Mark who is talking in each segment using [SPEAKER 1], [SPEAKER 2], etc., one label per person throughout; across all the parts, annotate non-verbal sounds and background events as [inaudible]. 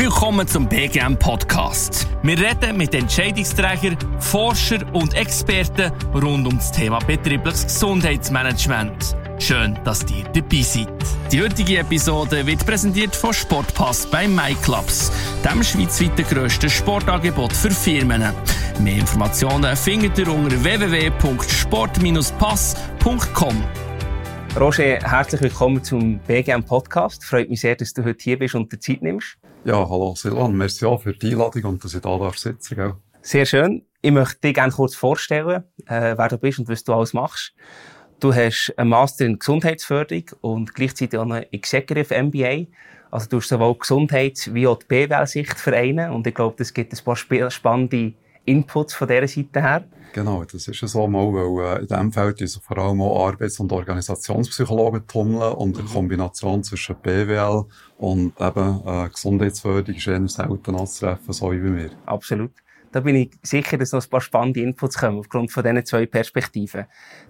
[SPEAKER 1] Willkommen zum BGM Podcast. Wir reden mit Entscheidungsträgern, Forschern und Experten rund um das Thema betriebliches Gesundheitsmanagement. Schön, dass ihr dabei seid. Die heutige Episode wird präsentiert von Sportpass bei MyClubs, dem schweizweit grössten Sportangebot für Firmen. Mehr Informationen findet ihr unter www.sport-pass.com.
[SPEAKER 2] Roger, herzlich willkommen zum BGM Podcast. Freut mich sehr, dass du heute hier bist und dir Zeit nimmst.
[SPEAKER 3] Ja, hallo Silvan, merci auch für die Einladung und dass ich da darf sitzen darf.
[SPEAKER 2] Sehr schön. Ich möchte dich gerne kurz vorstellen, äh, wer du bist und was du alles machst. Du hast einen Master in Gesundheitsförderung und gleichzeitig auch einen Executive MBA. Also du hast sowohl Gesundheits- wie auch die BWL-Sicht vereinen und ich glaube, das gibt ein paar spannende Inputs von dieser Seite her.
[SPEAKER 3] Genau, das ist ja so mal, weil äh, in diesem Feld ist vor allem auch Arbeits- und Organisationspsychologen tummeln und eine mhm. Kombination zwischen BWL und eben äh, Gesundheitsförderung ist eher selten anzutreffen, so wie bei mir.
[SPEAKER 2] Absolut. Da bin ich sicher, dass noch ein paar spannende Inputs kommen, aufgrund von diesen zwei Perspektiven.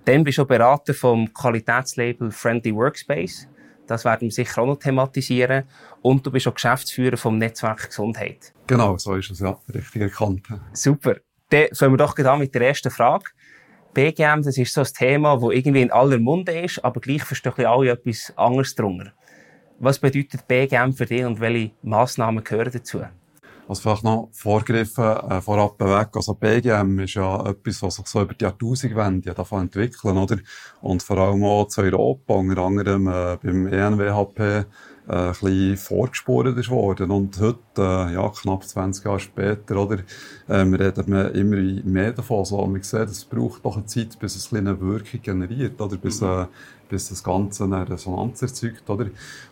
[SPEAKER 2] Dann bist du auch Berater vom Qualitätslabel Friendly Workspace. Das werden wir sicher auch noch thematisieren. Und du bist auch Geschäftsführer vom Netzwerk Gesundheit.
[SPEAKER 3] Genau, so ist es ja richtig erkannt.
[SPEAKER 2] Super. Dann fangen wir doch an mit der ersten Frage. BGM, das ist so ein Thema, das irgendwie in aller Munde ist, aber gleich verstehen alle etwas anderes drunter. Was bedeutet BGM für dich und welche Massnahmen gehören dazu?
[SPEAKER 3] Also vielleicht noch vorgegriffen, äh, vorab weg. Also BGM ist ja etwas, was sich so über die Jahrtausendwende davon entwickeln, oder? Und vor allem auch zu Europa, unter anderem äh, beim ENWHP, äh, ein bisschen vorgespurt ist worden. Und heute, äh, ja, knapp 20 Jahre später, oder, ähm, redet man immer mehr davon. So, und man sieht, es braucht doch eine Zeit, bis es eine Wirkung generiert, oder, bis, äh, bis das Ganze eine Resonanz erzeugt, oder.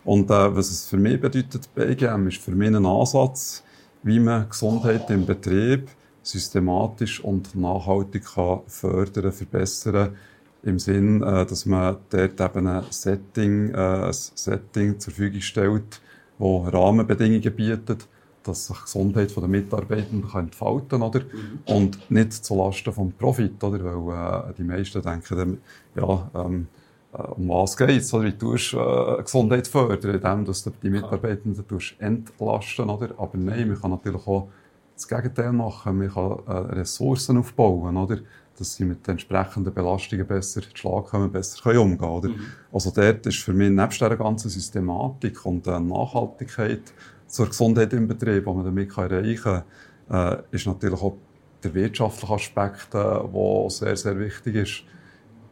[SPEAKER 3] Und, äh, was es für mich bedeutet, BGM, ist für mich ein Ansatz, wie man Gesundheit im Betrieb systematisch und nachhaltig kann fördern, verbessern im Sinn, äh, dass man dort eben ein Setting, äh, ein Setting zur Verfügung stellt, wo Rahmenbedingungen bietet, dass sich die Gesundheit der Mitarbeitenden kann entfalten oder? Mhm. Und nicht zulasten vom Profit, oder? Weil äh, die meisten denken dann, ja, ähm, äh, um was geht's? Oder wie tust äh, Gesundheit fördern, indem dass du die Mitarbeitenden tust entlasten, oder? Aber nein, man kann natürlich auch das Gegenteil machen. Man kann äh, Ressourcen aufbauen, oder? Dass sie mit den entsprechenden Belastungen besser zu Schlag kommen, besser können umgehen können. Oder? Mhm. Also dort ist für mich nebst dieser ganzen Systematik und der Nachhaltigkeit zur Gesundheit im Betrieb, die man damit erreichen kann, äh, ist natürlich auch der wirtschaftliche Aspekt, äh, der sehr, sehr wichtig ist.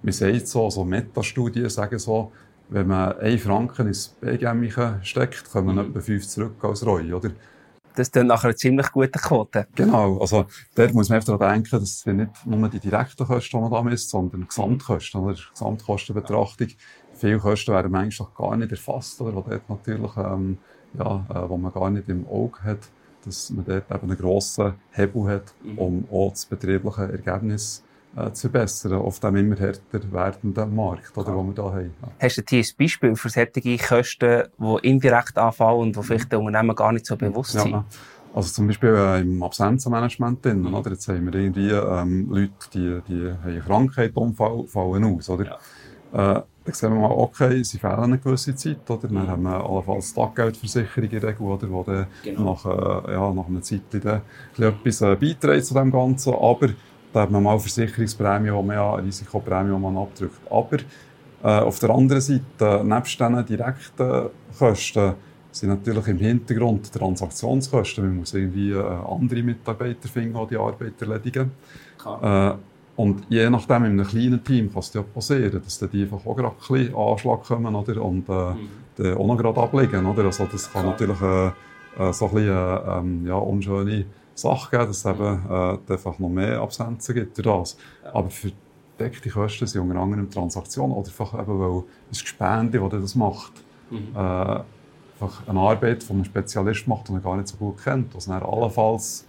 [SPEAKER 3] Man sagt so, also Metastudien sagen so, wenn man einen Franken ins BGM steckt, kommen mhm. etwa fünf zurück als Reue, oder?
[SPEAKER 2] Das ist dann nachher eine ziemlich gute Quote.
[SPEAKER 3] Genau. Also, dort muss man einfach daran denken, dass es nicht nur die direkten Kosten, die man da misst, sondern die Gesamtkosten, oder? Gesamtkostenbetrachtung. Viele Kosten werden manchmal gar nicht erfasst, oder? Wo dort natürlich, ähm, ja, äh, wo man gar nicht im Auge hat, dass man dort eben einen grossen Hebel hat, mhm. um auch das betriebliche Ergebnis äh, zu verbessern auf dem immer härter werdenden Markt, oder, den wir hier haben.
[SPEAKER 2] Hast du hier ein Beispiel für solche Kosten, die indirekt anfallen und die vielleicht den Unternehmen gar nicht so bewusst sind? Ja.
[SPEAKER 3] Also zum Beispiel äh, im Absenzenmanagement drin, mhm. oder? Jetzt haben wir irgendwie ähm, Leute, die, die haben Krankheit, Unfall, fallen aus, oder? Ja. Äh, dann sehen wir mal, okay, sie fehlen eine gewisse Zeit, oder? Dann mhm. haben wir allenfalls Taggeldversicherung in der Regel, oder? Wo dann genau. nach, äh, ja, nach einer Zeit dann etwas äh, beiträgt zu dem Ganzen, aber da hat man mal Versicherungsprämie, wo man ja Risikoprämie, die man abdrückt. Aber äh, auf der anderen Seite, nebst diesen direkten Kosten, sind natürlich im Hintergrund Transaktionskosten. Man muss irgendwie äh, andere Mitarbeiter finden, die die Arbeit erledigen. Äh, und je nachdem, in einem kleinen Team kann es ja passieren, dass die einfach auch gerade ein bisschen Anschlag kommen oder? und äh, mhm. auch noch gerade ablegen. Oder? Also das kann Klar. natürlich äh, äh, so ein bisschen äh, ähm, ja, unschöne Sache geben, dass es eben äh, einfach noch mehr Absenzen gibt durch das. Aber für deckte Kosten sind unter anderem Transaktionen oder einfach eben, weil ein Gespende, das das macht, mhm. äh, einfach eine Arbeit von einem Spezialist macht, den er gar nicht so gut kennt, was dann allenfalls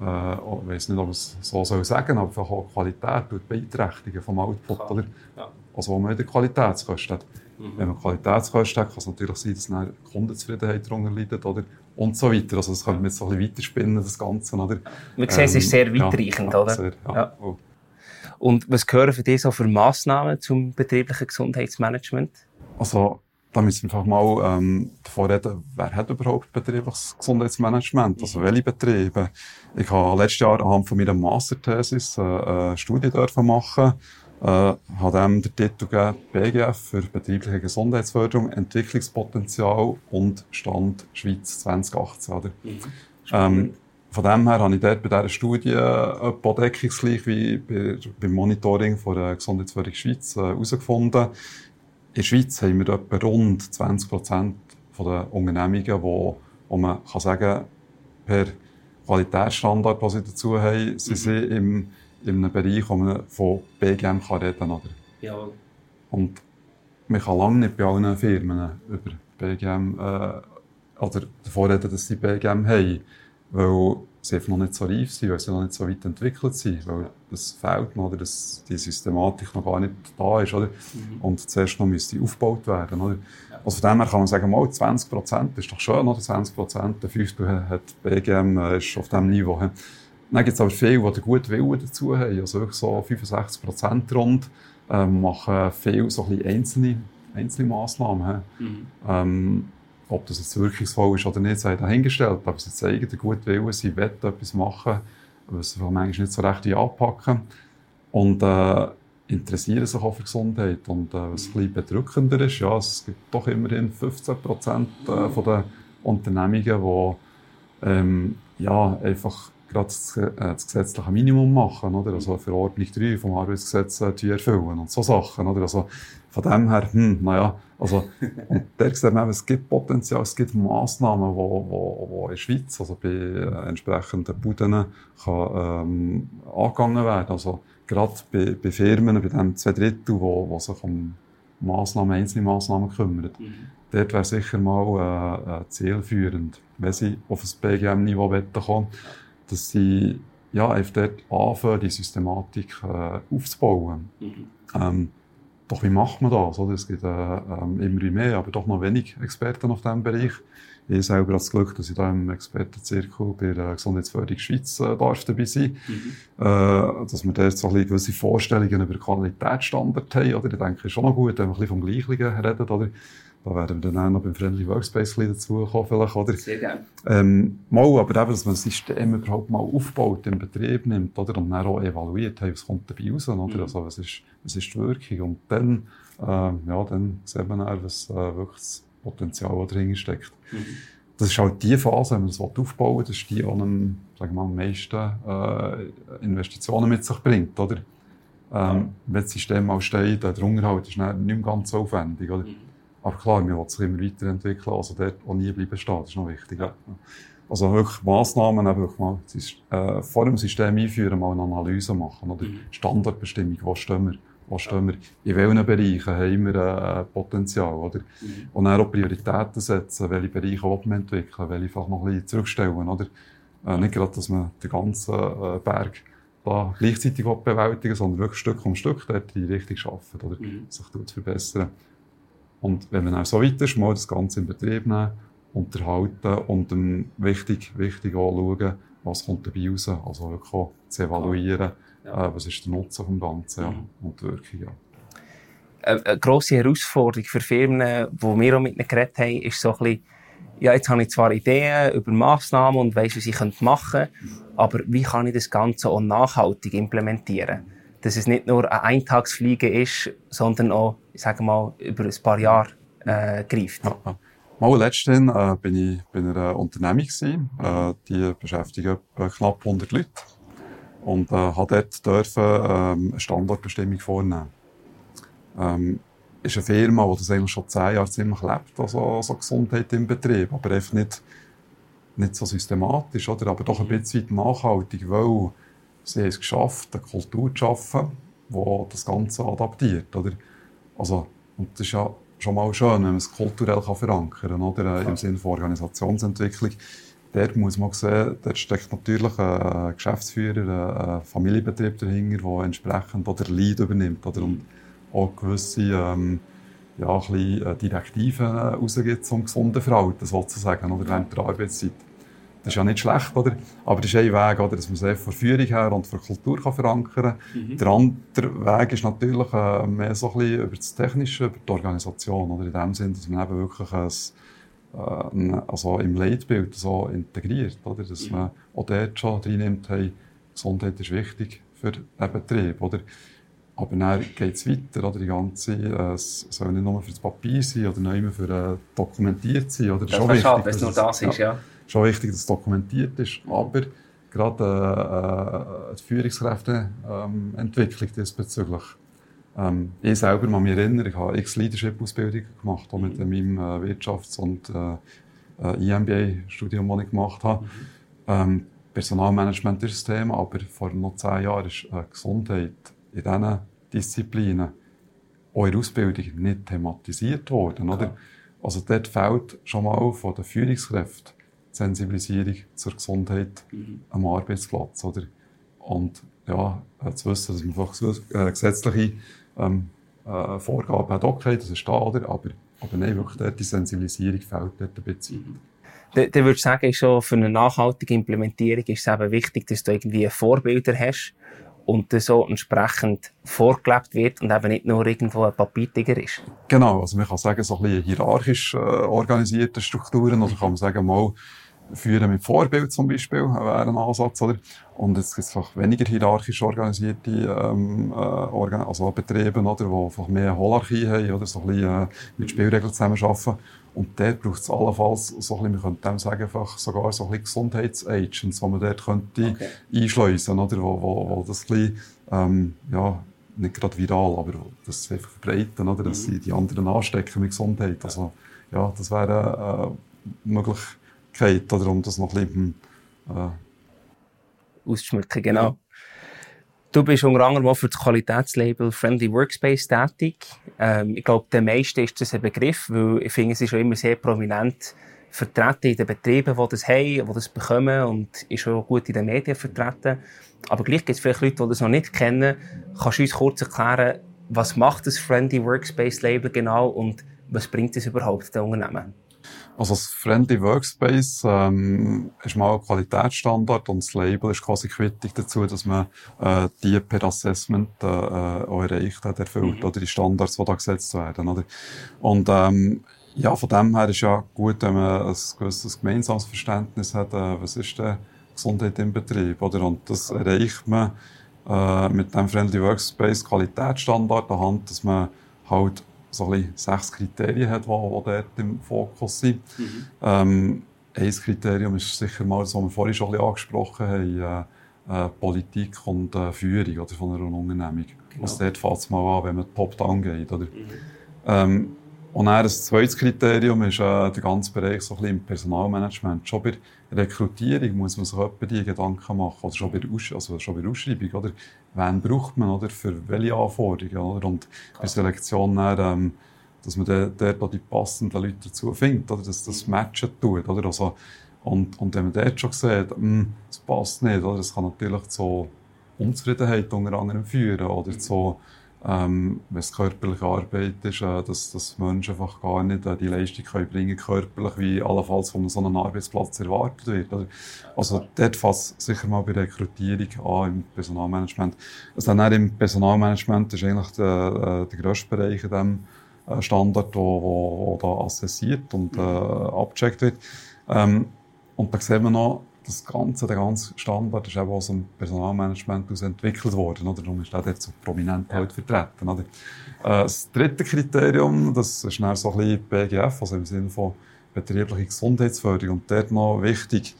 [SPEAKER 3] äh, ich weiß nicht, ob es so soll sagen, aber einfach auch Qualität beeinträchtigen vom Output, oder? Ja. Also wo man wieder Qualitätskosten hat. Mhm. Wenn man Qualitätskosten hat, kann es natürlich sein, dass dann Kundenzufriedenheit darunter leidet, oder? und so weiter. Also das könnte man jetzt so ein bisschen weiterspinnen, das Ganze. Oder?
[SPEAKER 2] Man sieht, es ist sehr ähm, weitreichend, ja, oder? Sehr, ja. ja. Oh. Und was gehören für dich so für Massnahmen zum betrieblichen Gesundheitsmanagement?
[SPEAKER 3] Also da müssen wir einfach mal ähm, davor reden, wer hat überhaupt betriebliches Gesundheitsmanagement? Also welche Betriebe? Ich habe letztes Jahr anhand von meiner Masterthesis äh, eine Studie dürfen machen äh, habe dem den Titel gegeben, BGF für betriebliche Gesundheitsförderung, Entwicklungspotenzial und Stand Schweiz 2018. Oder? Mhm. Ähm, von dem her habe ich dort bei dieser Studie etwa deckungsgleich wie bei, beim Monitoring von der Gesundheitsförderung Schweiz äh, herausgefunden. Äh, in der Schweiz haben wir etwa rund 20 Prozent der Unternehmungen, die, wo man kann sagen per Qualitätsstandard, was sie dazu haben, sie mhm. sind im, in einem Bereich, wo man von BGM kann reden kann. Ja. Und man kann lange nicht bei allen Firmen über BGM äh, oder davor reden, dass sie BGM haben, weil sie einfach noch nicht so reif sind, weil sie noch nicht so weit entwickelt sind, weil das fehlt noch, oder dass die Systematik noch gar nicht da ist, oder? Mhm. Und zuerst noch müsste aufgebaut werden, oder? Ja. Also von dem her kann man sagen, mal 20 Prozent ist doch schön, oder? 20 Prozent, der fünfte hat BGM, äh, ist auf diesem Niveau. Dann gibt es aber viele, die den guten Willen dazu haben, also so 65 Prozent rund, äh, machen viel so ein einzelne, einzelne Massnahmen. Mhm. Ähm, ob das jetzt wirkungsvoll ist oder nicht, sei dahingestellt. Aber sie zeigen den guten Willen, sie wollen etwas machen, was sie manchmal nicht so recht anpacken. Und äh, interessieren sich auch für Gesundheit. Und äh, was ein bisschen bedrückender ist, ja, es gibt doch immerhin 15 Prozent äh, den Unternehmungen, die ähm, ja, einfach gerade das, äh, das gesetzliche Minimum machen, oder? Also Verordnung 3 vom Arbeitsgesetz äh, erfüllen und so Sachen, oder? Also von dem her, hm, naja, also, und [laughs] da sieht man, es gibt Potenzial, es gibt Massnahmen, wo, wo, wo in der Schweiz, also bei äh, entsprechenden Buden, kann, ähm, angegangen werden. Also, gerade bei, bei Firmen, bei den zwei Drittel, wo, wo sich um Massnahmen, einzelne Massnahmen kümmern. Mhm. Dort wäre sicher mal äh, äh, zielführend, wenn sie auf das BGM-Niveau kommen dass sie ja, einfach dort anfangen, die Systematik äh, aufzubauen. Mhm. Ähm, doch wie macht man das? Oder? Es gibt äh, ähm, immer mehr, aber doch noch wenig Experten auf diesem Bereich. Ich selber habe das Glück, dass ich da im Expertenzirkel bei der Gesundheitsförderung Schweiz äh, darf dabei sein mhm. äh, Dass wir dort so ein bisschen gewisse Vorstellungen über Qualitätsstandard haben. Oder? Ich denke, ist schon noch gut, wenn wir ein bisschen vom Gleichen reden. Oder? Da werden wir dann auch noch beim Friendly Workspace dazukommen, vielleicht, oder? Sehr gerne. Ähm, mal, aber eben, dass man das System überhaupt mal aufbaut, in Betrieb nimmt, oder? Und dann auch evaluiert, hey, was kommt dabei raus, oder? Mhm. Also, was ist, was ist die Wirkung? Und dann, äh, ja, dann sieht man auch, was äh, wirklich das Potenzial dahinter steckt. Mhm. Das ist halt die Phase, wenn man das aufbauen will, das ist die, die am, sagen wir mal, am meisten äh, Investitionen mit sich bringt, oder? Ähm, ja. Wenn das System mal steht, der Unterhalt ist nicht mehr ganz so aufwendig, oder? Mhm. Aber klar, wir wollen sich immer weiterentwickeln, also dort auch nie bleiben stehen, das ist noch wichtig. Ja. Also wirklich Massnahmen, wirklich mal, äh, vor dem System einführen, mal eine Analyse machen, oder mhm. Standardbestimmung, wo stehen wir, wo stehen wir, in welchen Bereichen haben wir äh, Potenzial, oder? Mhm. Und dann auch Prioritäten setzen, welche Bereiche will man entwickeln, welche einfach noch ein bisschen zurückstellen, oder? Äh, nicht gerade, dass man den ganzen äh, Berg da gleichzeitig bewältigen sondern wirklich Stück um Stück dort die Richtung schaffen, oder? Mhm. Sich dort verbessern. Und wenn man auch so weit ist, mal das Ganze in Betrieb nehmen, unterhalten und dann wichtig, wichtig auch schauen, was kommt dabei raus. Also wirklich auch zu evaluieren, ja. äh, was ist der Nutzen vom Ganzen ja, mhm. und die Wirkung. Ja.
[SPEAKER 2] Eine, grosse Herausforderung für Firmen, die wir auch mit ihnen geredet haben, ist so ein bisschen, ja, jetzt habe ich zwar Ideen über Massnahmen und weiss, was ich machen könnte, aber wie kann ich das Ganze auch nachhaltig implementieren? Dass es nicht nur ein Eintagsfliegen ist, sondern auch, ich sage mal, über ein paar Jahre äh, greift. Ja, ja.
[SPEAKER 3] Mal letztens äh, bin ich bei einer Unternehmung gewesen, äh, die beschäftigt knapp 100 Leute und äh, hat dort dürfen ähm, eine Standardbestimmung vornehmen. Ähm, ist eine Firma, die das eigentlich schon zehn Jahre ziemlich lebt, also, also Gesundheit im Betrieb, aber einfach nicht, nicht so systematisch, oder? aber doch ein bisschen nachhaltig, weil sie haben es geschafft, eine Kultur zu schaffen, die das Ganze adaptiert. Oder? Also, und das ist ja schon mal schön, wenn man es kulturell kann verankern kann, oder? im Sinne von Organisationsentwicklung. Dort muss man sehen, dort steckt natürlich ein Geschäftsführer, ein Familienbetrieb dahinter, der entsprechend oder Lead übernimmt oder? und auch gewisse ähm, ja, ein bisschen äh, Direktiven rausgibt zum gesunden Verhalten, sozusagen, oder während der Arbeitszeit. Das ist ja nicht schlecht, oder? Aber das ist ein Weg, oder, dass man es von Führung her und von Kultur kann verankern kann. Mhm. Der andere Weg ist natürlich äh, mehr so ein bisschen über das Technische, über die Organisation, oder? In dem Sinne, dass man eben wirklich ein, äh, also im Leitbild so integriert, oder? Dass mhm. man auch dort schon reinnimmt, hey, Gesundheit ist wichtig für den Betrieb, oder? Aber dann geht es weiter, oder? Die ganze, äh, es soll nicht nur für das Papier sein oder nicht mehr für äh, dokumentiert sein, oder?
[SPEAKER 2] Das, das ist schon wichtig, schade, wenn es nur das ist, ja. ja.
[SPEAKER 3] Schon wichtig, dass es dokumentiert ist, aber gerade äh, äh, die Führungskräfteentwicklung ähm, diesbezüglich. Ähm, ich selber kann mich erinnern, ich habe x Leadership-Ausbildungen gemacht, auch mit mhm. meinem äh, Wirtschafts- und äh, äh EMBA-Studium, das ich gemacht habe. Mhm. Ähm, Personalmanagement ist das Thema, aber vor noch zehn Jahren ist äh, Gesundheit in diesen Disziplinen auch in der Ausbildung nicht thematisiert worden. Oder? Also dort fehlt schon mal von den Führungskräften Sensibilisierung zur Gesundheit mhm. am Arbeitsplatz. Oder? Und ja, äh, zu wissen, dass man einfach äh, gesetzliche ähm, äh, Vorgaben hat, okay, das ist da, oder? Aber, aber nein, wirklich dort die Sensibilisierung fehlt dort ein bisschen. Mhm.
[SPEAKER 2] Dann, dann würde ich sagen, schon für eine nachhaltige Implementierung ist es eben wichtig, dass du irgendwie Vorbilder hast und das so entsprechend vorgelebt wird und eben nicht nur irgendwo ein Papiertiger ist.
[SPEAKER 3] Genau, also man kann sagen, so ein bisschen hierarchisch äh, organisierte Strukturen, oder kann man sagen, mal führen mit Vorbild zum Beispiel, wäre ein Ansatz, oder? Und jetzt gibt es einfach weniger hierarchisch organisierte ähm, äh, Organ also Betriebe, oder, die einfach mehr Holarchie haben, oder so ein bisschen äh, mit Spielregeln zusammenarbeiten. Und dort braucht es allenfalls, so ein bisschen, wir könnten dem sagen, einfach sogar so ein bisschen Gesundheitsagents, die man dort könnte okay. einschleusen, oder, wo, wo, wo das ein bisschen, ähm, ja, nicht gerade viral, aber das einfach verbreiten, oder, dass mhm. sie die anderen anstecken mit Gesundheit. Also, ja, das wäre äh, Möglichkeit, oder, um das noch ein bisschen,
[SPEAKER 2] äh, auszuschmücken, genau. Du bist unter anderem auch für das Qualitätslabel Friendly Workspace tätig. Ähm, ich glaube, der meisten ist das ein Begriff, weil ich finde, es ist schon immer sehr prominent vertreten in den Betrieben, die das haben, die das bekommen und ist auch gut in den Medien vertreten. Aber gleich gibt es vielleicht Leute, die das noch nicht kennen. Kannst du uns kurz erklären, was macht das Friendly Workspace Label genau und was bringt es überhaupt den Unternehmen?
[SPEAKER 3] Also das Friendly Workspace ähm, ist mal ein Qualitätsstandard und das Label ist quasi quittig dazu, dass man äh, die per Assessment äh, auch erreicht hat, erfüllt, mhm. oder die Standards, die da gesetzt werden. Oder? Und ähm, ja, von dem her ist ja gut, wenn man ein gewisses gemeinsames Verständnis hat, äh, was ist denn Gesundheit im Betrieb, oder? Und das erreicht man äh, mit dem Friendly Workspace Qualitätsstandard anhand, dass man halt so ein sechs Kriterien hat, die, die dort im Fokus sind. Mhm. Ähm, ein Kriterium ist sicher mal, das wir vorhin schon ein bisschen angesprochen haben, äh, äh, Politik und äh, Führung oder, von einer Unternehmung. Genau. Also dort fängt es mal an, wenn man top-down geht. Oder? Mhm. Ähm, und dann ein zweites Kriterium ist äh, der ganze Bereich so ein bisschen im Personalmanagement. Schon bei Rekrutierung muss man sich etwa die Gedanken machen, oder schon bei der, Aus also schon bei der Ausschreibung, oder? Wen braucht man, oder? Für welche Anforderungen, oder? Und bei Selektion dann, ähm, dass man dort die passenden Leute dazu findet, oder? Dass das Matchen tut, oder? Also, und, und wenn man dort schon sieht, mh, das passt nicht, oder? Das kann natürlich zu Unzufriedenheit unter anderem führen, oder zu, ähm, wenn es körperliche Arbeit ist, äh, dass, dass Menschen einfach gar nicht äh, die Leistung können bringen körperlich, wie allenfalls von so einem Arbeitsplatz erwartet wird. Oder? Also dort fast sicher mal bei der Rekrutierung an im Personalmanagement. Also dann im Personalmanagement ist eigentlich der, äh, der grösste Bereich in diesem äh, Standard, wo, wo, wo da assessiert und äh, abgecheckt wird. Ähm, und da sehen wir noch, das Ganze, der ganze Standard ist eben aus dem Personalmanagement aus entwickelt worden, oder? Darum ist der dort so prominent halt vertreten, oder? Äh, das dritte Kriterium, das ist dann so ein bisschen BGF, also im Sinne von betriebliche Gesundheitsförderung. Und dort noch wichtig,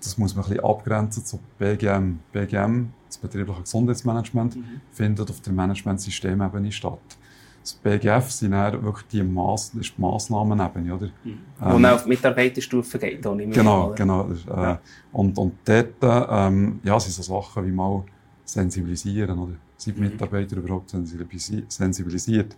[SPEAKER 3] das muss man ein bisschen abgrenzen zu BGM. BGM, das betriebliche Gesundheitsmanagement, mhm. findet auf der Managementsystemebene statt das BGF sind dann wirklich die, Mass ist die Massnahmenebene, oder?
[SPEAKER 2] Mhm. Ähm, man auf Mitarbeiterstufe geht, auch
[SPEAKER 3] nicht mehr. Genau, genau. Das, äh, ja. und, und dort, ähm, ja, sind so Sachen wie mal sensibilisieren, oder? Sind die mhm. Mitarbeiter überhaupt sensibilisiert?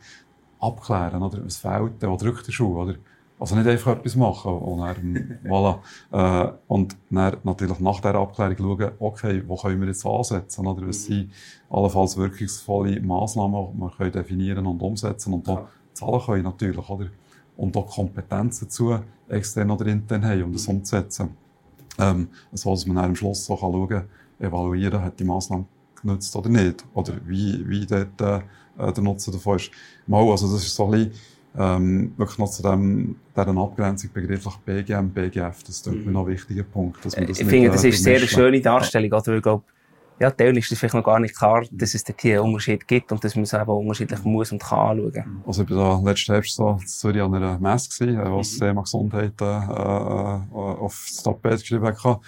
[SPEAKER 3] Abklären, oder? Was fehlt, wo drückt der Schuh, oder? Also nicht einfach etwas machen und dann, voilà. Äh, und dann natürlich nach dieser Abklärung schauen, okay, wo können wir jetzt ansetzen, oder was mhm. sind allenfalls wirkungsvolle Massnahmen, die wir können definieren und umsetzen und da zahlen können natürlich, oder? Und auch Kompetenzen dazu, extern oder intern haben, um das mhm. umzusetzen. Ähm, so, dass man dann am Schluss so kann schauen evaluieren, hat die Massnahme genutzt oder nicht. Oder wie, wie dort, äh, der Nutzen davon ist. Mal, also das ist so ein bisschen, ähm, wirklich noch zu dem, dieser Abgrenzung begrifflich BGM, BGF, das ist mhm. mir noch ein wichtiger Punkt.
[SPEAKER 2] Dass man das ich finde, das äh, ist sehr eine schöne Darstellung, oder? Ich glaube, ja, Teil ist es vielleicht noch gar nicht klar, dass es hier einen Unterschied gibt und dass man es eben unterschiedlich muss und kann anschauen.
[SPEAKER 3] Also ich war letzten Herbst so in Zürich an einer Messe gewesen, äh, wo das mhm. Thema Gesundheit äh, äh, auf das Tapet geschrieben hat.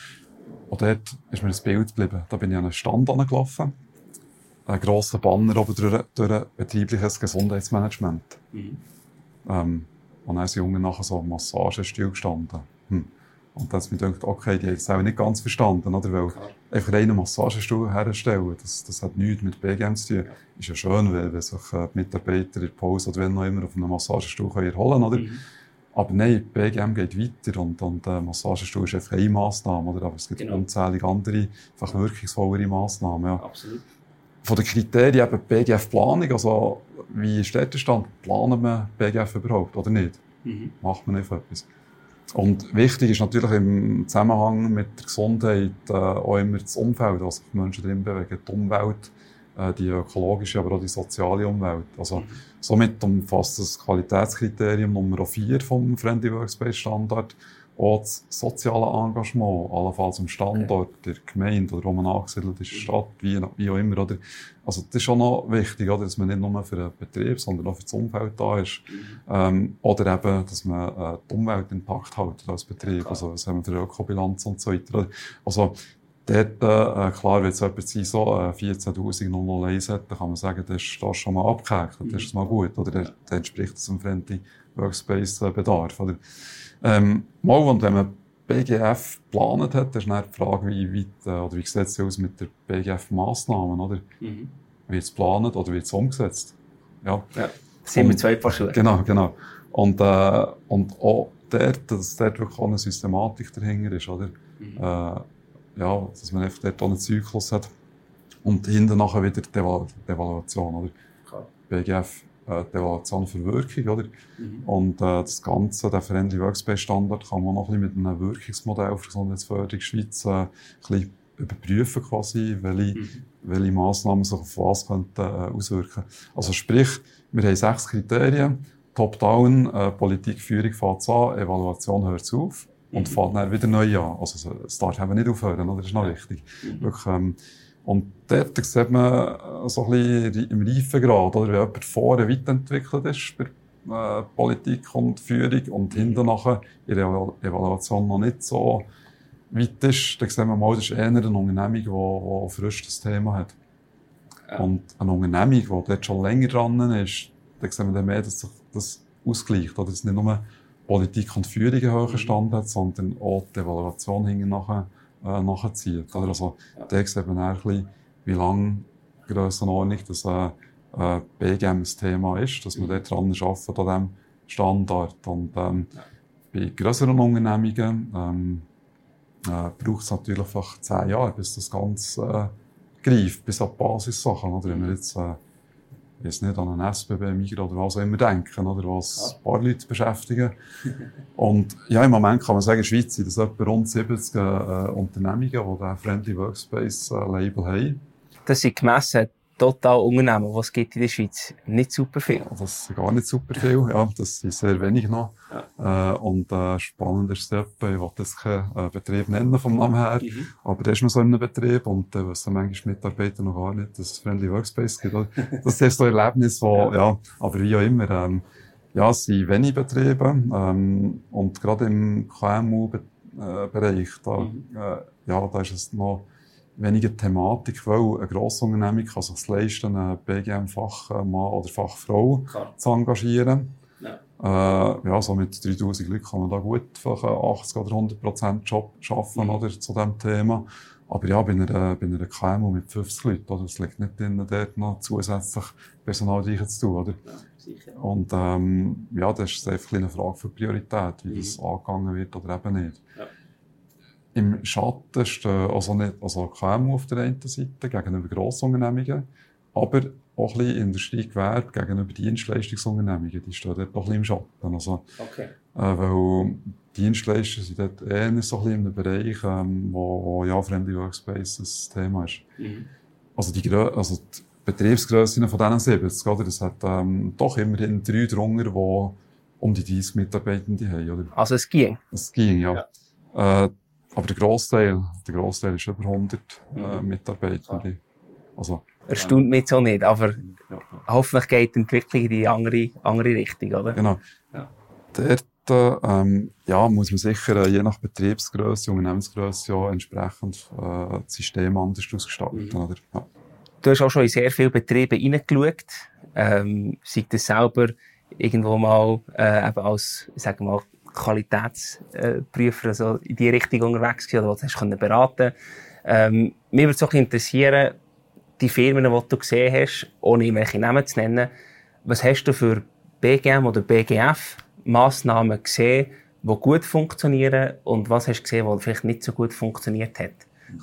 [SPEAKER 3] Und dort ist mir ein Bild geblieben. Da bin ich an einen Stand angelaufen. Ein grosser Banner oben durch, durch betriebliches Gesundheitsmanagement. Mhm. Ähm, und dann sind Jungen nachher so Massagestil gestanden. Hm. Und dann hat mich gedacht, okay, die haben es auch nicht ganz verstanden, oder? Weil Klar. einfach einen Massagestuhl herstellen, das, das hat nichts mit BGM zu tun. Ist ja schön, wenn, wenn sich äh, die Mitarbeiter in der Pause oder wenn noch immer auf einem Massagestuhl erholen können, oder? Mhm. Aber nein, BGM geht weiter und, und äh, Massagestuhl ist einfach eine Massnahme, oder? Aber es gibt genau. unzählige andere, einfach wirkungsvollere Massnahmen, ja. Absolut. Von den Kriterien eben BGF-Planung, also wie ist der Stand? Planen wir BGF überhaupt oder nicht? Mhm. Macht man einfach etwas? Und wichtig ist natürlich im Zusammenhang mit der Gesundheit äh, auch immer das Umfeld, was sich Menschen drin bewegen, die Umwelt, äh, die ökologische, aber auch die soziale Umwelt. Also, mhm. somit umfasst das Qualitätskriterium Nummer 4 vom Friendly Workspace Standard auch das soziale Engagement, allenfalls am Standort okay. der Gemeinde oder wo man angesiedelt ist, Stadt, wie, wie auch immer. Oder? Also das ist schon noch wichtig, oder? dass man nicht nur für den Betrieb, sondern auch für das Umfeld da ist. Mhm. Ähm, oder eben, dass man äh, die Umwelt intakt hält als Betrieb, Klar. also was haben wir für Ökobilanz und so weiter. Also dort, äh, klar, wenn es jemand sein, so äh, 14'001 hat, dann kann man sagen, das ist das schon mal abgehakt, das ist mal gut, oder dann entspricht das dem Friendly Workspace-Bedarf. Oder? Ähm, mal, und wenn man BGF geplant hat, ist dann die Frage, wie weit, äh, oder wie sieht es aus mit der BGF-Massnahmen, oder? Mhm. Wird es geplant oder wird es umgesetzt?
[SPEAKER 2] Ja. ja. Das sind wir zwei Paar Schuhe.
[SPEAKER 3] Genau, genau. Und, äh, und auch dort, dass dort wirklich auch eine Systematik dahinter ist, oder? Mhm. Äh, ja, dass man einfach dort auch einen Zyklus hat. Und hinten nachher wieder die, Evalu die Evaluation, oder? Klar. BGF äh, die Evaluation für Wirkung, oder? Mhm. Und äh, das Ganze, der Friendly Workspace Standard, kann man noch ein bisschen mit einem Wirkungsmodell für Gesundheitsförderung Schweiz äh, ein bisschen überprüfen quasi, welche, mhm. welche Massnahmen sich auf was könnten äh, auswirken. Also sprich, wir haben sechs Kriterien. Top-down, äh, Politik, Führung fängt an, Evaluation hört auf und mhm. fängt dann wieder neu an. Also es darf eben nicht aufhören, oder? das ist noch wichtig. Mhm. Wirklich, ähm, und dort sieht man äh, so ein bisschen im Reifengrad, oder, wenn jemand vorne weiterentwickelt ist bei äh, Politik und Führung und hinten nachher in der Evaluation noch nicht so weit ist, dann sehen wir mal, das ist eher eine Unternehmung, die, die frisch das Thema hat. Ja. Und eine Unternehmung, die dort schon länger dran ist, dann sehen wir dann mehr, dass sich das ausgleicht. Oder dass nicht nur Politik und Führung einen hohen Stand hat, sondern auch die Evaluation hinten nachher äh, nachzieht. Oder? Also, ja. da sieht man ein bisschen, wie lange Grössenordnung das äh, äh, BGM ein Thema ist, dass man mhm. dort dran arbeitet an diesem Standard. Und ähm, ja. bei größeren Unternehmungen ähm, äh, braucht es natürlich einfach zehn Jahre, bis das Ganze äh, greift, bis an die Basissachen. Oder? Wenn wir jetzt äh, jetzt nicht an einen SBB, Migros oder was auch immer denken, oder was ein paar Leute beschäftigen. Und ja, im Moment kann man sagen, in der Schweiz sind das etwa rund 70 äh, Unternehmungen, die das Friendly Workspace äh, Label haben.
[SPEAKER 2] Das sind gemessen total Unternehmen, was gibt in der Schweiz? Nicht super viel.
[SPEAKER 3] Das ist gar nicht super viel, ja. Das sind sehr wenig noch. Ja. Äh, und äh, spannend ist es etwa, ich will jetzt keinen äh, Betrieb nennen vom Namen her, mhm. aber der ist noch so in einem Betrieb und äh, wissen manchmal Mitarbeiter noch gar nicht, dass es Friendly Workspace gibt. [laughs] Das ist so ein Erlebnis, wo, ja. ja, aber wie auch immer, ähm, ja, es sind wenige Betriebe ähm, und gerade im KMU-Bereich, da, mhm. äh, ja, da ist es noch weniger Thematik, weil eine Grossunternehmung kann sich leisten, einen BGM-Fachmann oder Fachfrau Klar. zu engagieren. Ja. Äh, ja, so mit 3000 Leuten kann man da gut vielleicht 80 oder 100 Prozent Job schaffen, mhm. oder, zu diesem Thema. Aber ja, bei einer, bei einer KMU mit 50 Leuten, oder, es liegt nicht drin, dort noch zusätzlich Personal zu tun, oder? Ja, sicher. Und, ähm, ja, das ist einfach eine Frage für Priorität, wie mhm. das angegangen wird oder eben nicht. Ja im Schatten stehen also nicht also KMU auf der einen Seite gegenüber Grossunternehmungen, aber auch ein bisschen Industriegewerbe gegenüber Dienstleistungsunternehmungen, die stehen dort auch ein bisschen im Schatten. Also,
[SPEAKER 2] Okay.
[SPEAKER 3] äh, weil Dienstleister sind dort eher so ein bisschen in einem Bereich, ähm, wo, wo ja Friendly Workspaces Thema ist.
[SPEAKER 2] Mhm.
[SPEAKER 3] Also die, Grö also die Betriebsgrössen von diesen 70, oder? Das hat ähm, doch immerhin drei drunter, die um die 30 Mitarbeitende haben, oder?
[SPEAKER 2] Also es ging.
[SPEAKER 3] Es ging, ja. Äh, aber der Grossteil, der Grossteil ist über 100 äh,
[SPEAKER 2] Mhm.
[SPEAKER 3] Mitarbeitende. Also,
[SPEAKER 2] Erstaunt mich so nicht, aber
[SPEAKER 3] ja.
[SPEAKER 2] hoffentlich geht die Entwicklung in die andere, andere Richtung, oder?
[SPEAKER 3] Genau.
[SPEAKER 2] Ja.
[SPEAKER 3] Dort ähm, ja, muss man sicher äh, je nach Betriebsgröße, Unternehmensgröße ja entsprechend äh, das System anders ausgestalten.
[SPEAKER 2] Mhm.
[SPEAKER 3] Oder? Ja.
[SPEAKER 2] Du hast auch schon in sehr viele Betriebe hineingeschaut. Ähm, sei das selber irgendwo mal äh, eben als, ich sage mal, Qualitätsprüfer also in die Richtung unterwegs gewesen, oder was hast du beraten ähm, Mich würde es interessieren, die Firmen, die du gesehen hast, ohne irgendwelche Namen zu nennen, was hast du für BGM oder BGF Massnahmen gesehen, die gut funktionieren und was hast du gesehen, was vielleicht nicht so gut funktioniert hat?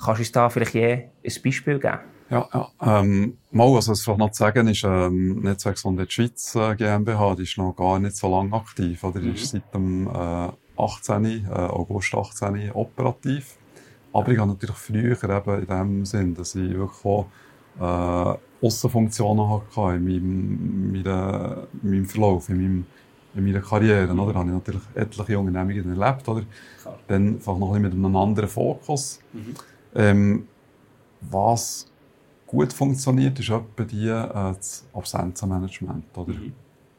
[SPEAKER 2] Kannst du uns da vielleicht je ein Beispiel geben?
[SPEAKER 3] Ja, ja. Ähm, mal, also, was vielleicht noch zu sagen ist, ähm, Netzwerk Gesundheit Schweiz äh, GmbH, die ist noch gar nicht so lange aktiv, oder? Die
[SPEAKER 2] Mhm.
[SPEAKER 3] ist seit dem äh, 18., äh, August 18 operativ. Aber ich habe natürlich früher eben in dem Sinn, dass ich wirklich auch, äh, Aussenfunktionen hatte in meinem, meiner, in meinem Verlauf, in, meinem, in meiner Karriere, oder? Da habe ich natürlich etliche Unternehmungen erlebt, oder?
[SPEAKER 2] Klar.
[SPEAKER 3] Dann vielleicht noch ein bisschen mit einem anderen Fokus.
[SPEAKER 2] Mhm.
[SPEAKER 3] Ähm, was gut funktioniert, ist etwa die, äh, das Absenzenmanagement, oder?
[SPEAKER 2] Mhm.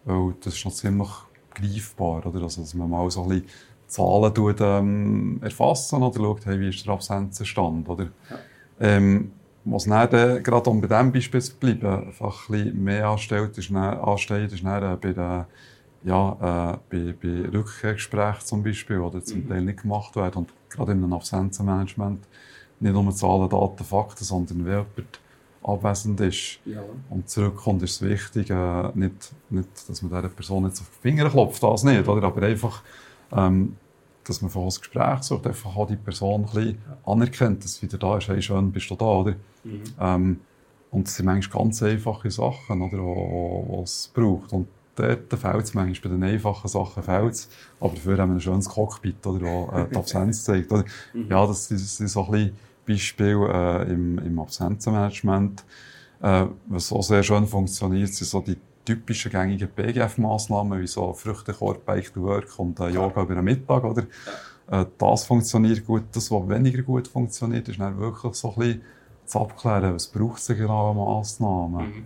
[SPEAKER 3] Weil das ist noch ziemlich greifbar, oder? Also, dass man mal so ein bisschen Zahlen tut, ähm, erfassen oder schaut, hey, wie ist der Absenzenstand, oder?
[SPEAKER 2] Ja.
[SPEAKER 3] Ähm, was dann, gerade um bei diesem Beispiel zu bleiben, einfach ein bisschen mehr anstellt, ist dann, ansteht, ist dann äh, bei den, ja, äh, bei, bei Rückkehrgesprächen zum Beispiel, oder zum
[SPEAKER 2] Mhm.
[SPEAKER 3] Teil nicht gemacht werden. Und gerade in einem Absenzenmanagement nicht nur Zahlen, Daten, Fakten, sondern wenn jemand abwesend ist
[SPEAKER 2] Ja.
[SPEAKER 3] und zurückkommt, ist es wichtig, äh, nicht, nicht, dass man dieser Person jetzt auf die Finger klopft, das nicht, oder? aber einfach, ähm, dass man von das Gespräch sucht, einfach auch die Person ein bisschen anerkennt, dass sie wieder da ist, hey, schön, bist du da, oder?
[SPEAKER 2] Mhm.
[SPEAKER 3] Ähm, und es sind manchmal ganz einfache Sachen, oder, die es braucht. Und dort fehlt es manchmal, bei den einfachen Sachen fehlt es. Aber dafür haben wir ein schönes Cockpit, oder, wo äh, die Absenz zeigt. Oder? [laughs] Ja, das das sind so ein bisschen Beispiele äh, im, im Absenzenmanagement. Äh, was auch sehr schön funktioniert, sind so die typischen gängigen BGF-Massnahmen, wie so Früchtekorb, Bike to Work und äh, Yoga über den Mittag, oder? Äh, das funktioniert gut. Das, was weniger gut funktioniert, ist dann wirklich so ein bisschen zu abklären, was braucht es genau an Massnahmen?
[SPEAKER 2] Mhm.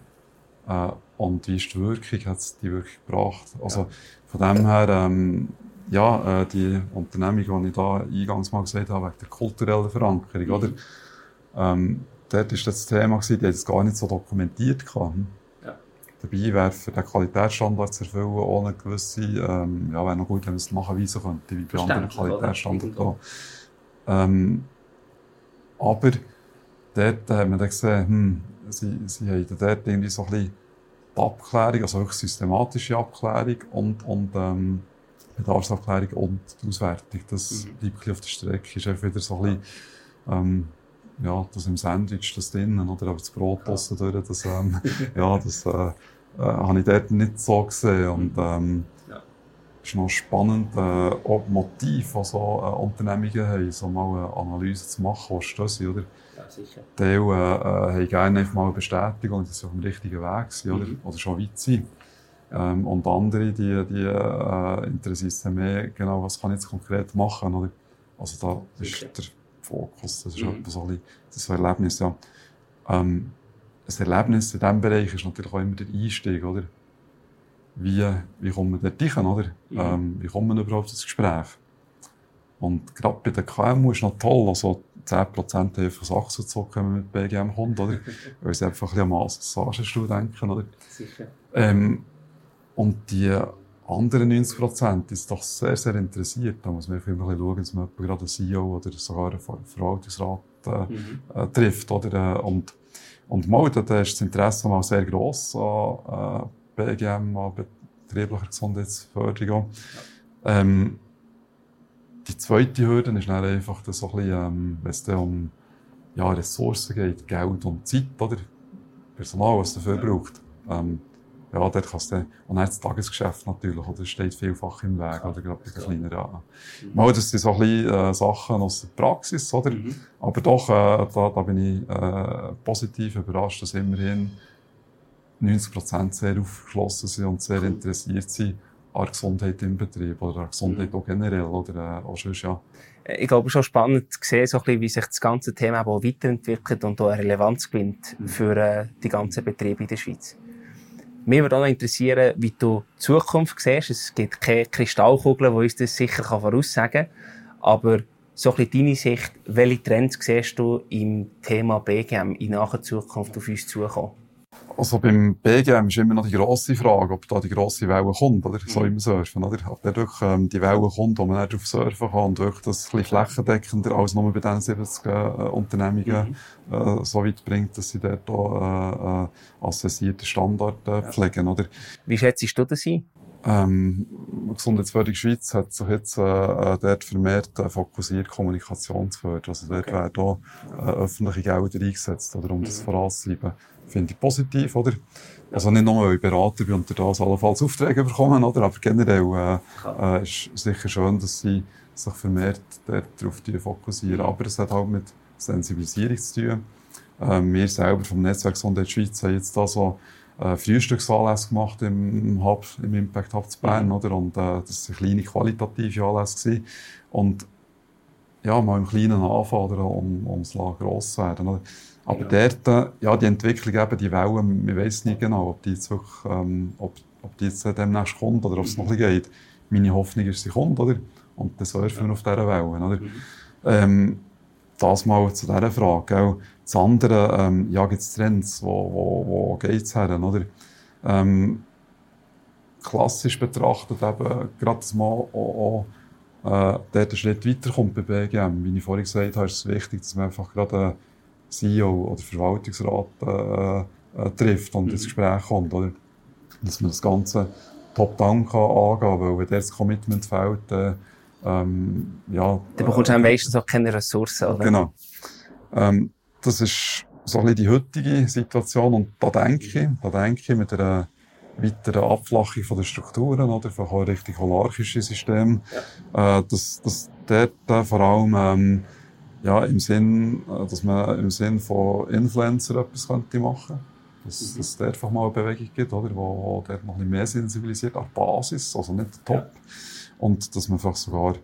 [SPEAKER 3] Äh, und wie ist die Wirkung, hat es die wirklich gebracht? Also, von dem her, ähm, ja, äh, die Unternehmung, die ich da eingangs mal gesagt habe, wegen der kulturellen Verankerung,
[SPEAKER 2] Mhm.
[SPEAKER 3] oder? Ähm, dort war das Thema, gewesen, die es gar nicht so dokumentiert. Gehabt.
[SPEAKER 2] Ja.
[SPEAKER 3] Dabei wäre für den Qualitätsstandard zu erfüllen, ohne gewisse, ähm, ja, wäre noch gut, wenn man es nachweisen könnte, wie bei anderen? Qualitätsstandards auch. Ähm, aber dort hat man dann gesehen, hm, sie, sie haben dort irgendwie so ein bisschen die Abklärung, also wirklich systematische Abklärung und, und ähm, Bedarfsabklärung und die Auswertung. Das
[SPEAKER 2] Mhm.
[SPEAKER 3] bleibt auf der Strecke. Ist einfach wieder so ein bisschen, ähm, ja, das im Sandwich, das drinnen, oder? Aber das Brot aussen durch, das, ähm, [laughs] ja, das, äh, äh, habe ich dort nicht so gesehen. Und, ähm,
[SPEAKER 2] Ja.
[SPEAKER 3] ist noch spannend, äh, auch Motive, die so äh, Unternehmungen haben, so mal eine Analyse zu machen, was stehen sie, oder?
[SPEAKER 2] Ja, sicher.
[SPEAKER 3] Teil äh, äh, haben gerne einfach mal eine Bestätigung, dass sie auf dem richtigen Weg sind oder,
[SPEAKER 2] Mhm.
[SPEAKER 3] oder schon weit sind. Ähm, und andere, die, die äh, interessieren sich mehr, genau, was kann ich jetzt konkret machen. Oder? Also da
[SPEAKER 2] Sicher.
[SPEAKER 3] ist der Fokus, das ist
[SPEAKER 2] Mhm.
[SPEAKER 3] etwas so ein das ist ein Erlebnis, ja. Ähm, ein Erlebnis in diesem Bereich ist natürlich auch immer der Einstieg, oder? Wie, wie kommt man dort rein, oder?
[SPEAKER 2] Mhm.
[SPEAKER 3] Ähm, wie kommt man überhaupt ins Gespräch? Und gerade bei den KMU ist noch toll, also 10% haben einfach Sachen zurückkommen mit BGM-Kunden, oder? [laughs] Weil sie einfach ein bisschen an Massagestuhl denken, oder?
[SPEAKER 2] Sicher.
[SPEAKER 3] Ähm, und die anderen 90% ist doch sehr, sehr interessiert. Da muss man einfach immer schauen, dass man gerade einen CEO oder sogar einen Ver- Verwaltungsrat äh,
[SPEAKER 2] Mhm.
[SPEAKER 3] äh, trifft. Oder? Äh, und, und mal, da ist das Interesse mal sehr gross an äh, BGM, an betrieblicher Gesundheitsförderung. Ähm, die zweite Hürde ist dann einfach das so ein bisschen, ähm, wenn es um ja, Ressourcen geht, Geld und Zeit, oder? Personal, was dafür braucht. Ähm, ja, dort kannst du, und auch das Tagesgeschäft natürlich, oder, steht vielfach im Weg, oder, gerade bei den kleineren, ja. Mal, das sind so ein bisschen, äh, Sachen aus der Praxis, oder? Mhm. Aber doch, äh, da, da bin ich, äh, positiv überrascht, dass immerhin 90 Prozent sehr aufgeschlossen sind und sehr interessiert sind an Gesundheit im Betrieb oder an Gesundheit mhm. auch generell, oder, äh, auch sonst, ja.
[SPEAKER 2] Ich glaube, schon spannend zu sehen, so ein bisschen, wie sich das ganze Thema auch weiterentwickelt und auch eine Relevanz gewinnt mhm. für äh, die ganzen Betriebe in der Schweiz. Mich würde auch noch interessieren, wie du die Zukunft siehst. Es gibt keine Kristallkugel, die uns das sicher voraussagen kann. Aber so ein bisschen deine Sicht, welche Trends siehst du im Thema BGM in naher Zukunft auf uns zukommen?
[SPEAKER 3] Also beim BGM ist immer noch die grosse Frage, ob da die grosse Welle kommt, oder? So mhm. im Surfen, oder? Ob da wirklich, ähm, die Welle kommt, wo man nicht drauf surfen kann und wirklich das ein bisschen flächendeckender als nur bei diesen 70 äh, Unternehmungen mhm. äh, so weit bringt, dass sie dort auch, äh, assessierte Standards äh, pflegen, oder?
[SPEAKER 2] Wie schätzt du das ein?
[SPEAKER 3] Ähm, Gesundheitsförderung Schweiz hat sich jetzt äh, äh, dort vermehrt äh, fokussiert, Kommunikation zu fördern. Also dort okay. werden auch äh, öffentliche Gelder eingesetzt, oder, um das mhm. voranzutreiben finde ich positiv, oder? Also nicht nur, weil ich Berater bin und das allenfalls Aufträge bekommen, oder? Aber generell äh, äh, ist sicher schön, dass sie sich vermehrt darauf fokussieren. Aber es hat auch mit Sensibilisierung zu tun. Äh, wir selber vom Netzwerk Gesundheit Schweiz haben jetzt da so äh, Frühstücksanlässe gemacht im Hub, im Impact Hub zu Bern, mhm. oder? Und äh, das waren kleine qualitative Anlässe gewesen. Und ja, mal im Kleinen anfangen, oder? Um, ums gross zu werden, oder? Aber ja. dort, ja, die Entwicklung eben, die Wellen, wir wissen nicht genau, ob die jetzt wirklich, ähm, ob, ob die jetzt demnächst kommt oder ob es noch ein bisschen geht. Meine Hoffnung ist, sie kommt, oder? Und dann surfen ja. auf dieser Welle, oder? Mhm. Ähm, das mal zu dieser Frage, gell? Das andere, ähm, ja, gibt es Trends, wo, wo, wo geht's her, oder? Ähm, klassisch betrachtet eben, gerade mal auch, auch äh, einen Schritt weiterkommt bei BGM. Wie ich vorhin gesagt habe, ist es wichtig, dass man einfach gerade äh, CEO oder Verwaltungsrat äh, äh, trifft und mhm. ins Gespräch kommt, oder? Dass man das Ganze top-down kann angehen, weil wenn das Commitment fehlt, äh, ähm, ja.
[SPEAKER 2] Dann bekommst du äh, meistens auch keine Ressourcen, oder?
[SPEAKER 3] Genau. Ähm, das ist so ein bisschen die heutige Situation und da denke ich, da denke ich mit einer weiteren Abflachung von der Strukturen, oder? Von ein richtig hierarchische System, ja. äh, dass, dass dort äh, vor allem, ähm, ja, im Sinn, äh, dass man im Sinn von Influencer etwas könnte machen dass, mhm. dass es einfach mal eine Bewegung gibt, oder, wo, dort noch ein mehr sensibilisiert an Basis, also nicht Top. Ja. Und dass man einfach sogar,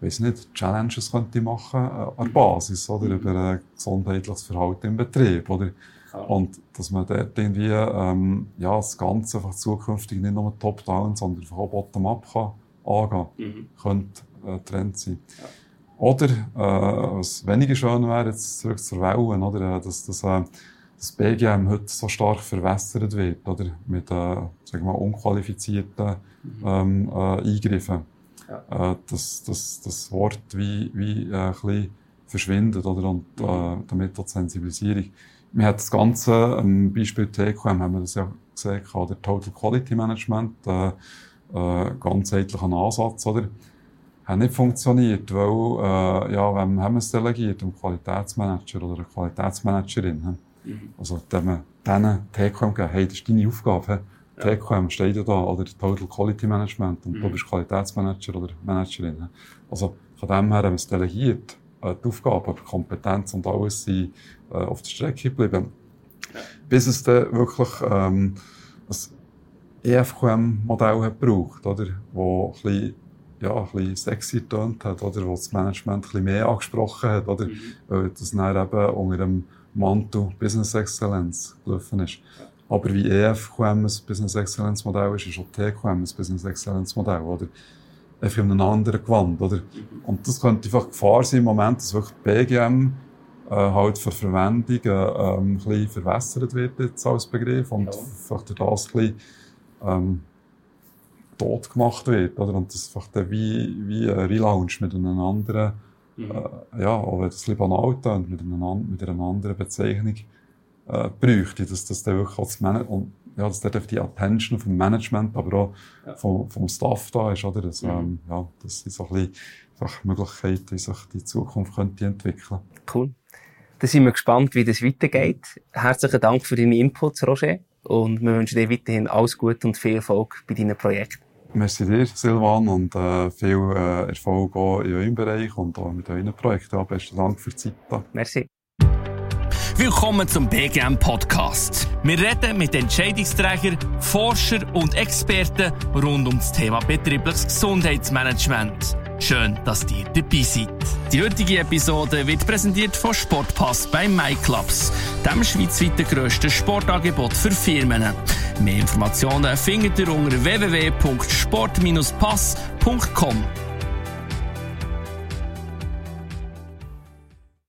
[SPEAKER 3] weiß nicht, Challenges könnte machen äh, an Basis, oder, mhm. über ein gesundheitliches Verhalten im Betrieb, oder. Ja. Und dass man dort irgendwie, ähm, ja, das Ganze einfach zukünftig nicht nur top-down, sondern auch bottom-up kann angehen, mhm. könnte äh, Trend sein. Ja. Oder, äh, was weniger schön wäre, jetzt zurück zur Wellen, oder, äh, dass, dass äh, das BGM heute so stark verwässert wird, oder, mit, äh, sagen wir mal, unqualifizierten mhm. ähm, äh, Eingriffen. Ja. Äh, dass, dass das Wort wie, wie äh, ein bisschen verschwindet, oder, und äh, mhm. damit auch die Sensibilisierung. Wir haben das Ganze, am Beispiel TQM haben wir das ja gesehen, oder Total Quality Management, äh, äh, ganzheitlichen Ansatz, oder, hat nicht funktioniert, weil, äh, ja, wem haben wir es delegiert? Um Qualitätsmanager oder eine Qualitätsmanagerin. Mhm. Also, man denen TQM gegeben hey, das ist deine Aufgabe. Ja. TQM steht ja da, oder Total Quality Management, und mhm. du bist Qualitätsmanager oder Managerin. Also, von dem her haben wir es delegiert. Äh, die Aufgabe, aber Kompetenz und alles sind äh, auf der Strecke geblieben. Ja. Bis es dann wirklich, ähm, EFQM-Modell hat gebraucht, oder? Wo ein bisschen ja, ein bisschen sexy getönt hat, oder, wo das Management ein bisschen mehr angesprochen hat, oder, mhm. weil das dann eben unter dem Mantel Business Excellence gelaufen ist. Aber wie EFQM ein Business Excellence Modell ist, ist auch TQM ein Business Excellence Modell, oder? Einfach in einem anderen Gewand, oder? Mhm. Und das könnte einfach Gefahr sein im Moment, dass wirklich BGM äh, halt für Verwendung äh, ähm, ein bisschen verwässert wird jetzt als Begriff und ja. vielleicht durch das ein bisschen, ähm, tot gemacht wird, oder? Und das einfach dann wie, wie ein Relaunch mit einem anderen, mhm. äh, ja, wenn das ein bisschen banal tönt, mit, einem, mit einer anderen Bezeichnung, äh, bräuchte, dass das dann wirklich als Man und, ja, dass dort die Attention vom Management, aber auch ja. vom, vom Staff da ist, oder? Das, mhm. ähm, ja, das sind so ein bisschen Möglichkeiten, wie sich die Zukunft könnte entwickeln.
[SPEAKER 2] Cool. Da sind wir gespannt, wie das weitergeht. Herzlichen Dank für deine Inputs, Roger. Und wir wünschen dir weiterhin alles Gute und viel Erfolg bei deinen Projekten.
[SPEAKER 3] Merci dir, Silvan, und äh, viel äh, Erfolg auch in eurem Bereich und auch mit euren Projekten. Ja, besten Dank für die Zeit. Da.
[SPEAKER 2] Merci.
[SPEAKER 1] Willkommen zum BGM Podcast. Wir reden mit Entscheidungsträgern, Forschern und Experten rund um das Thema betriebliches Gesundheitsmanagement. Schön, dass ihr dabei seid. Die heutige Episode wird präsentiert von Sportpass bei MyClubs, dem schweizweit grössten Sportangebot für Firmen. Mehr Informationen findet ihr unter www.sport-pass.com.